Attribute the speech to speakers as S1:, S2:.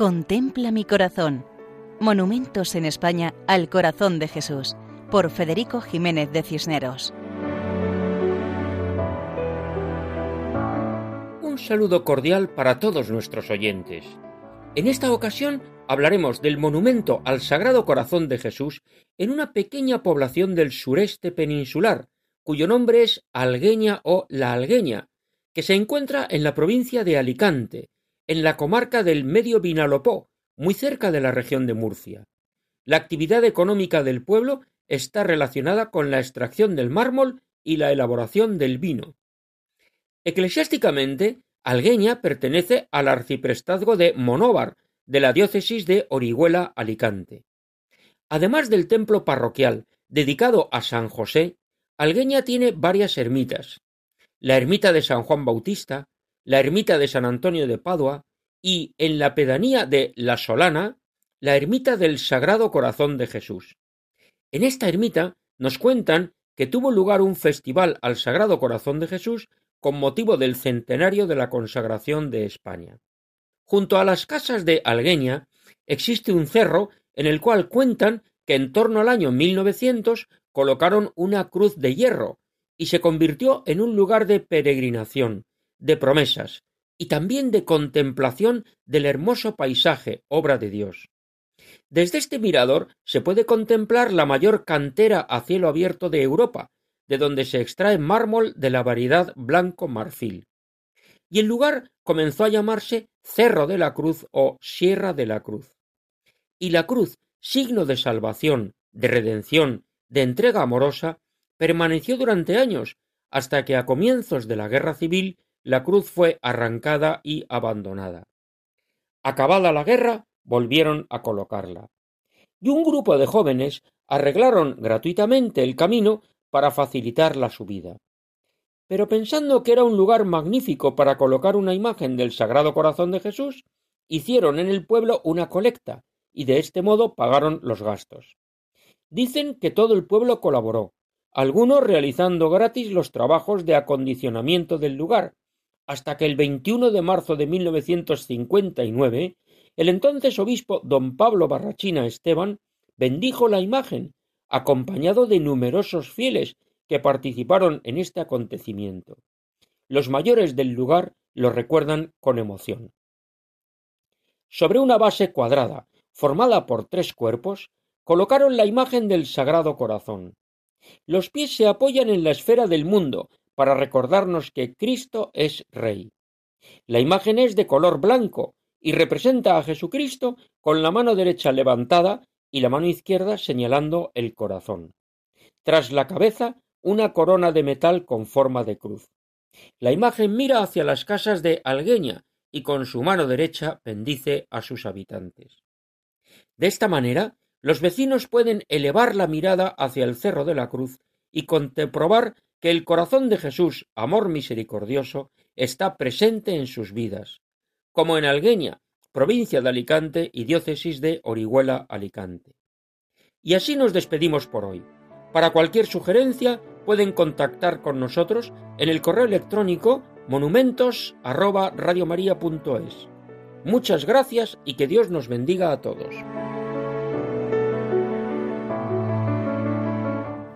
S1: Contempla mi corazón. Monumentos en España al corazón de Jesús, por Federico Jiménez de Cisneros.
S2: Un saludo cordial para todos nuestros oyentes. En esta ocasión hablaremos del monumento al Sagrado Corazón de Jesús en una pequeña población del sureste peninsular, cuyo nombre es Algueña o La Algueña, que se encuentra en la provincia de Alicante, en la comarca del Medio Vinalopó, muy cerca de la región de Murcia. La actividad económica del pueblo está relacionada con la extracción del mármol y la elaboración del vino. Eclesiásticamente, Algueña pertenece al arciprestazgo de Monóvar, de la diócesis de Orihuela Alicante. Además del templo parroquial dedicado a San José, Algueña tiene varias ermitas. La ermita de San Juan Bautista, la ermita de San Antonio de Padua y, en la pedanía de La Solana, la ermita del Sagrado Corazón de Jesús. En esta ermita nos cuentan que tuvo lugar un festival al Sagrado Corazón de Jesús con motivo del centenario de la consagración de España. Junto a las casas de Algueña existe un cerro en el cual cuentan que en torno al año 1900 colocaron una cruz de hierro y se convirtió en un lugar de peregrinación, de promesas y también de contemplación del hermoso paisaje, obra de Dios. Desde este mirador se puede contemplar la mayor cantera a cielo abierto de Europa, de donde se extrae mármol de la variedad blanco marfil. Y el lugar comenzó a llamarse Cerro de la Cruz o Sierra de la Cruz. Y la cruz, signo de salvación, de redención, de entrega amorosa, permaneció durante años, hasta que a comienzos de la Guerra Civil la cruz fue arrancada y abandonada. Acabada la guerra, volvieron a colocarla. Y un grupo de jóvenes arreglaron gratuitamente el camino para facilitar la subida. Pero pensando que era un lugar magnífico para colocar una imagen del Sagrado Corazón de Jesús, hicieron en el pueblo una colecta y de este modo pagaron los gastos. Dicen que todo el pueblo colaboró, algunos realizando gratis los trabajos de acondicionamiento del lugar, hasta que el 21 de marzo de 1959 el entonces obispo don Pablo Barrachina Esteban bendijo la imagen, acompañado de numerosos fieles que participaron en este acontecimiento. Los mayores del lugar lo recuerdan con emoción. Sobre una base cuadrada, formada por tres cuerpos, colocaron la imagen del Sagrado Corazón. Los pies se apoyan en la esfera del mundo para recordarnos que Cristo es Rey. La imagen es de color blanco y representa a Jesucristo con la mano derecha levantada y la mano izquierda señalando el corazón. Tras la cabeza, una corona de metal con forma de cruz. La imagen mira hacia las casas de Algueña y con su mano derecha bendice a sus habitantes. De esta manera, los vecinos pueden elevar la mirada hacia el cerro de la cruz y comprobar que el corazón de Jesús, amor misericordioso, está presente en sus vidas, como en Algueña, provincia de Alicante y diócesis de Orihuela Alicante. Y así nos despedimos por hoy. Para cualquier sugerencia pueden contactar con nosotros en el correo electrónico monumentos@radiomaria.es. Muchas gracias y que Dios nos bendiga a todos.